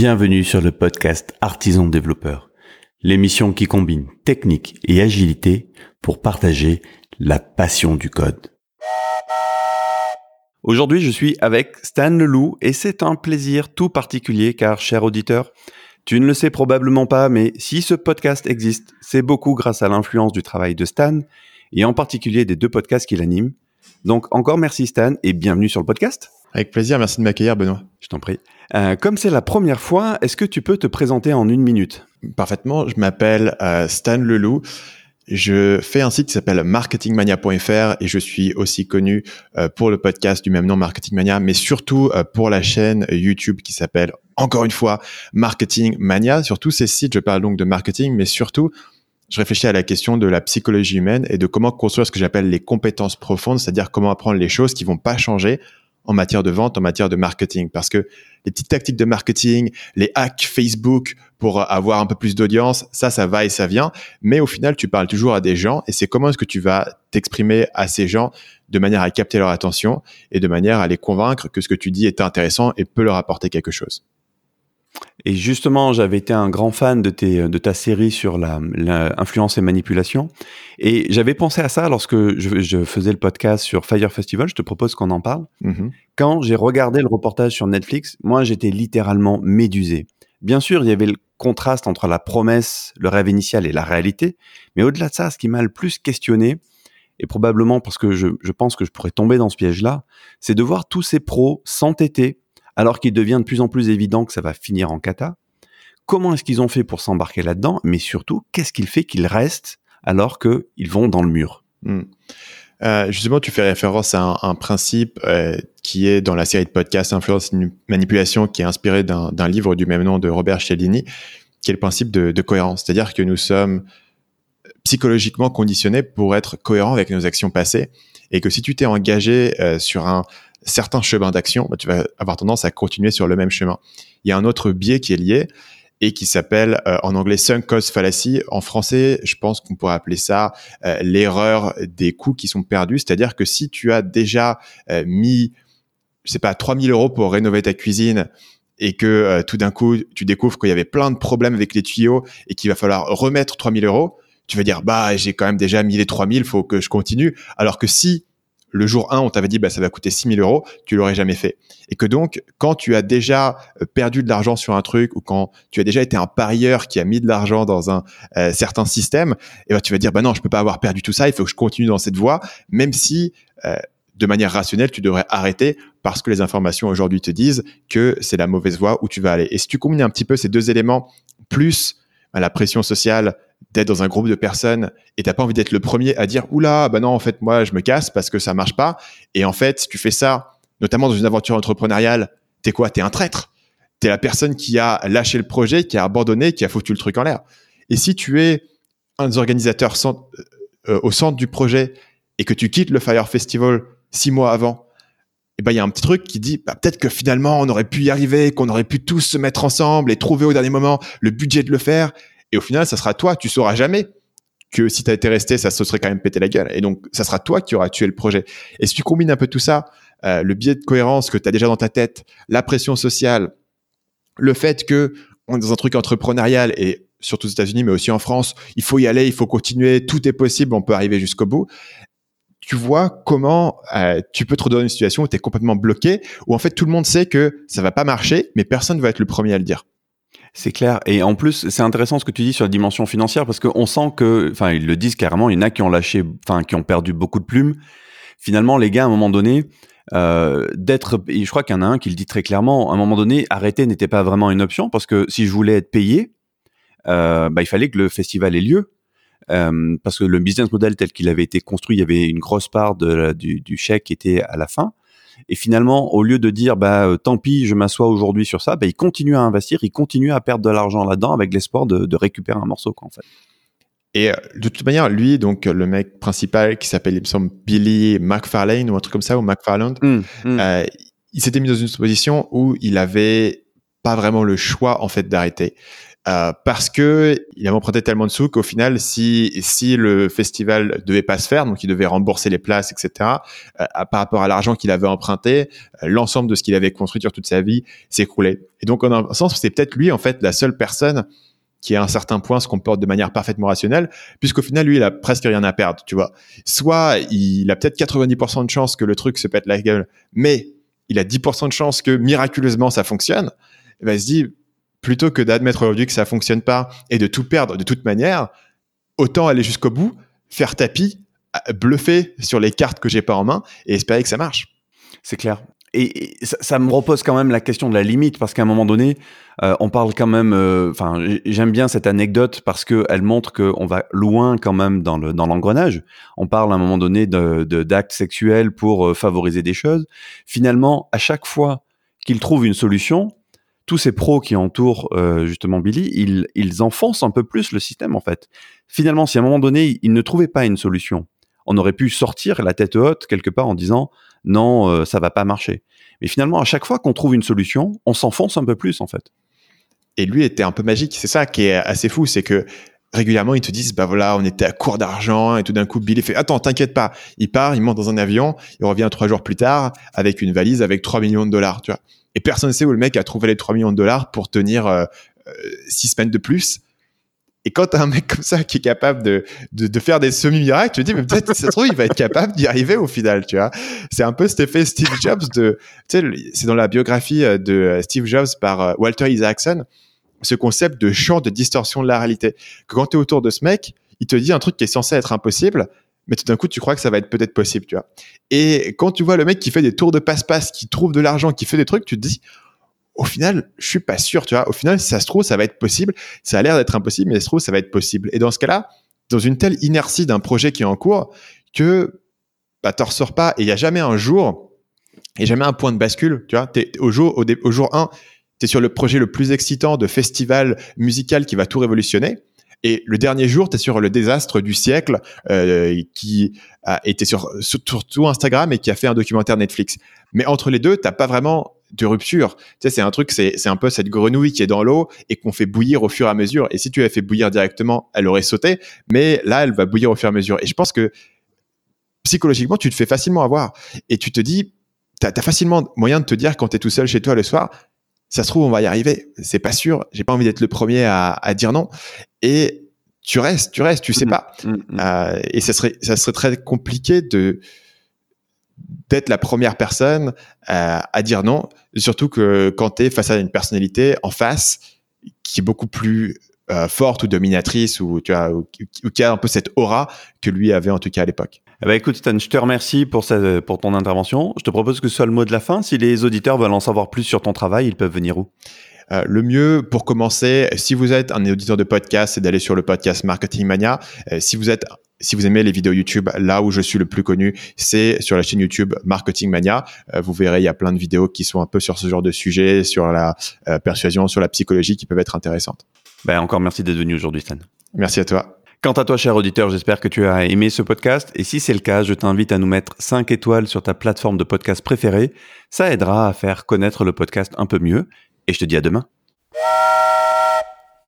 Bienvenue sur le podcast Artisan Développeur, l'émission qui combine technique et agilité pour partager la passion du code. Aujourd'hui, je suis avec Stan Leloup et c'est un plaisir tout particulier car, cher auditeur, tu ne le sais probablement pas, mais si ce podcast existe, c'est beaucoup grâce à l'influence du travail de Stan et en particulier des deux podcasts qu'il anime. Donc encore merci Stan et bienvenue sur le podcast. Avec plaisir, merci de m'accueillir Benoît. Je t'en prie. Euh, comme c'est la première fois, est-ce que tu peux te présenter en une minute? Parfaitement, je m'appelle euh, Stan Leloup. Je fais un site qui s'appelle marketingmania.fr et je suis aussi connu euh, pour le podcast du même nom Marketingmania, mais surtout pour la chaîne YouTube qui s'appelle encore une fois Marketing Mania. Sur tous ces sites, je parle donc de marketing, mais surtout, je réfléchis à la question de la psychologie humaine et de comment construire ce que j'appelle les compétences profondes, c'est-à-dire comment apprendre les choses qui vont pas changer en matière de vente, en matière de marketing. Parce que les petites tactiques de marketing, les hacks Facebook pour avoir un peu plus d'audience, ça, ça va et ça vient. Mais au final, tu parles toujours à des gens et c'est comment est-ce que tu vas t'exprimer à ces gens de manière à capter leur attention et de manière à les convaincre que ce que tu dis est intéressant et peut leur apporter quelque chose. Et justement, j'avais été un grand fan de, tes, de ta série sur l'influence la, et manipulation. Et j'avais pensé à ça lorsque je, je, faisais le podcast sur Fire Festival. Je te propose qu'on en parle. Mm-hmm. Quand j'ai regardé le reportage sur Netflix, moi, j'étais littéralement médusé. Bien sûr, il y avait le contraste entre la promesse, le rêve initial et la réalité. Mais au-delà de ça, ce qui m'a le plus questionné, et probablement parce que je, je pense que je pourrais tomber dans ce piège-là, c'est de voir tous ces pros s'entêter alors qu'il devient de plus en plus évident que ça va finir en cata. Comment est-ce qu'ils ont fait pour s'embarquer là-dedans Mais surtout, qu'est-ce qu'il fait qu'ils restent alors qu'ils vont dans le mur? Hmm. euh, justement, tu fais référence à un, principe euh, qui est dans la série de podcasts Influence Manipulation, qui est inspiré d'un livre du même nom de Robert Cialdini, qui est le principe de, cohérence. C'est-à-dire que nous sommes psychologiquement conditionnés pour être cohérents avec nos actions passées, et que si tu t'es engagé euh, sur un certains chemins d'action, bah, tu vas avoir tendance à continuer sur le même chemin. Il y a un autre biais qui est lié et qui s'appelle euh, en anglais sunk cost fallacy. En français, je pense qu'on pourrait appeler ça euh, l'erreur des coûts qui sont perdus. C'est-à-dire que si tu as déjà euh, mis, je sais pas, 3000 euros pour rénover ta cuisine et que tout d'un coup, tu découvres qu'il y avait plein de problèmes avec les tuyaux et qu'il va falloir remettre 3000 euros, tu vas dire, bah, j'ai quand même déjà mis les 3000, faut que je continue. Alors que si le jour 1, on t'avait dit bah, ça va coûter 6 000 euros, tu l'aurais jamais fait. Et que donc, quand tu as déjà euh, perdu de l'argent sur un truc ou quand tu as déjà été un parieur qui a mis de l'argent dans un euh, certain système, et eh ben, tu vas dire bah non, je peux pas avoir perdu tout ça, il faut que je continue dans cette voie, même si euh, de manière rationnelle, tu devrais arrêter parce que les informations aujourd'hui te disent que c'est la mauvaise voie où tu vas aller. Et si tu combines un petit peu ces deux éléments, plus bah, la pression sociale, d'être dans un groupe de personnes et t'as pas envie d'être le premier à dire oula bah non en fait moi je me casse parce que ça marche pas. Et en fait si tu fais ça notamment dans une aventure entrepreneuriale t'es quoi? T'es un traître. T'es la personne qui a lâché le projet qui a abandonné qui a foutu le truc en l'air. Et si tu es un des organisateurs euh, au centre du projet et que tu quittes le Fire Festival six mois avant et ben il y a un petit truc qui dit bah, peut-être que finalement on aurait pu y arriver qu'on aurait pu tous se mettre ensemble et trouver au dernier moment le budget de le faire et au final, ça sera toi. Tu sauras jamais que si tu été resté, ça se serait quand même pété la gueule. Et donc, ça sera toi qui auras tué le projet. Et si tu combines un peu tout ça, euh, le biais de cohérence que tu as déjà dans ta tête, la pression sociale, le fait que on est dans un truc entrepreneurial et surtout aux États-Unis, mais aussi en France, il faut y aller, il faut continuer, tout est possible, on peut arriver jusqu'au bout. Tu vois comment euh, tu peux te redonner une situation où tu es complètement bloqué, où en fait tout le monde sait que ça va pas marcher, mais personne va être le premier à le dire. C'est clair. Et en plus, c'est intéressant ce que tu dis sur la dimension financière parce qu'on sent que, enfin, ils le disent carrément, il y en a qui ont lâché, enfin, qui ont perdu beaucoup de plumes. Finalement, les gars, à un moment donné, euh, d'être, je crois qu'il y en a un qui le dit très clairement, à un moment donné, arrêter n'était pas vraiment une option parce que si je voulais être payé, euh, bah, il fallait que le festival ait lieu. Euh, parce que le business model tel qu'il avait été construit, il y avait une grosse part du, du chèque qui était à la fin. Et finalement, au lieu de dire bah euh, tant pis, je m'assois aujourd'hui sur ça, bah, il continue à investir, il continue à perdre de l'argent là-dedans avec l'espoir de, de, récupérer un morceau quoi, en fait. Et euh, de toute manière, lui, donc le mec principal qui s'appelle, il me semble, Billy McFarlane ou un truc comme ça, ou McFarland, mmh, mmh. euh, il s'était mis dans une position où il avait pas vraiment le choix en fait d'arrêter. Euh, parce que il a emprunté tellement de sous qu'au final, si si le festival devait pas se faire, donc il devait rembourser les places, etc. Euh, par rapport à l'argent qu'il avait emprunté, euh, l'ensemble de ce qu'il avait construit sur toute sa vie s'écroulait. Et donc en un sens, c'est peut-être lui en fait la seule personne qui à un certain point se comporte de manière parfaitement rationnelle, puisqu'au final, lui, il a presque rien à perdre, tu vois. Soit il a peut-être 90% de chance que le truc se pète la gueule, mais il a 10% de chance que miraculeusement ça fonctionne. Il va se dire, plutôt que d'admettre aujourd'hui que ça fonctionne pas et de tout perdre de toute manière, autant aller jusqu'au bout, faire tapis, bluffer sur les cartes que j'ai pas en main et espérer que ça marche. C'est clair. Et, ça, me repose quand même la question de la limite parce qu'à un moment donné, euh, on parle quand même. Euh, enfin, j'aime bien cette anecdote parce que elle montre qu'on va loin quand même dans le dans l'engrenage. On parle à un moment donné de d'actes sexuels pour euh, favoriser des choses. Finalement, à chaque fois qu'il trouve une solution, tous ces pros qui entourent euh, justement Billy, ils, ils enfoncent un peu plus le système en fait. Finalement, si à un moment donné, ils ne trouvaient pas une solution, on aurait pu sortir la tête haute quelque part en disant non, euh, ça va pas marcher. Mais finalement, à chaque fois qu'on trouve une solution, on s'enfonce un peu plus en fait. Et lui était un peu magique. C'est ça qui est assez fou, c'est que régulièrement ils te disent bah voilà on était à court d'argent et tout d'un coup Billy fait attends t'inquiète pas il part il monte dans un avion il revient trois jours plus tard avec une valise avec 3 millions de dollars tu vois et personne ne sait où le mec a trouvé les 3 millions de dollars pour tenir euh, euh, six semaines de plus. Et quand t'as un mec comme ça qui est capable de, de, faire des semi-miracles, tu te dis, mais peut-être, ça se trouve, il va être capable d'y arriver au final, tu vois. C'est un peu cet effet Steve Jobs de, tu sais, c'est dans la biographie euh, de Steve Jobs par Walter Isaacson, ce concept de champ de distorsion de la réalité. Que quand es autour de ce mec, il te dit un truc qui est censé être impossible, mais tout d'un coup, tu crois que ça va être peut-être possible, tu vois. Et quand tu vois le mec qui fait des tours de passe-passe, qui trouve de l'argent, qui fait des trucs, tu te dis, au final, je suis pas sûr, tu vois. Au final, si ça se trouve, ça va être possible. Ça a l'air d'être impossible, mais ça se trouve, ça va être possible. Et dans ce cas-là, dans une telle inertie d'un projet qui est en cours, que bah, t'en ressors pas et il y a jamais un jour, et jamais un point de bascule, tu vois. Es, au jour, au, au jour 1, tu sur le projet le plus excitant de festival musical qui va tout révolutionner. Et le dernier jour, tu es sur le désastre du siècle euh, qui a été sur, surtout Instagram et qui a fait un documentaire Netflix. Mais entre les deux, t'as pas vraiment de rupture. Tu sais, c'est un truc, c'est, un peu cette grenouille qui est dans l'eau et qu'on fait bouillir au fur et à mesure. Et si tu l'avais fait bouillir directement, elle aurait sauté. Mais là, elle va bouillir au fur et à mesure. Et je pense que psychologiquement, tu te fais facilement avoir. Et tu te dis, t'as, as facilement moyen de te dire quand t'es tout seul chez toi le soir, ça se trouve, on va y arriver. C'est pas sûr. J'ai pas envie d'être le premier à, à, dire non. Et tu restes, tu restes, tu sais mmh. pas. Mmh, mmh. Euh, et ça serait, ça serait très compliqué de d'être la première personne euh, à dire non. Surtout que quand tu es face à une personnalité en face qui est beaucoup plus euh, forte ou dominatrice ou tu vois, ou, qui a un peu cette aura que lui avait en tout cas à l'époque. Eh ben écoute Stan, je te remercie pour, pour ton intervention. Je te propose que ce soit le mot de la fin. Si les auditeurs veulent en savoir plus sur ton travail, ils peuvent venir où? Euh, le mieux pour commencer, si vous êtes un auditeur de podcast, c'est d'aller sur le podcast Marketing Mania. Euh, si vous êtes si vous aimez les vidéos YouTube, là où je suis le plus connu, c'est sur la chaîne YouTube Marketing Mania. Euh, vous verrez, il y a plein de vidéos qui sont un peu sur ce genre de sujet, sur la persuasion, sur la psychologie, qui peuvent être intéressantes. Ben encore merci d'être venu aujourd'hui, Stan. Merci à toi. Quant à toi, cher auditeur, j'espère que tu as aimé ce podcast. Et si c'est le cas, je t'invite à nous mettre 5 étoiles sur ta plateforme de podcast préférée. Ça aidera à faire connaître le podcast un peu mieux. Et je te dis à demain.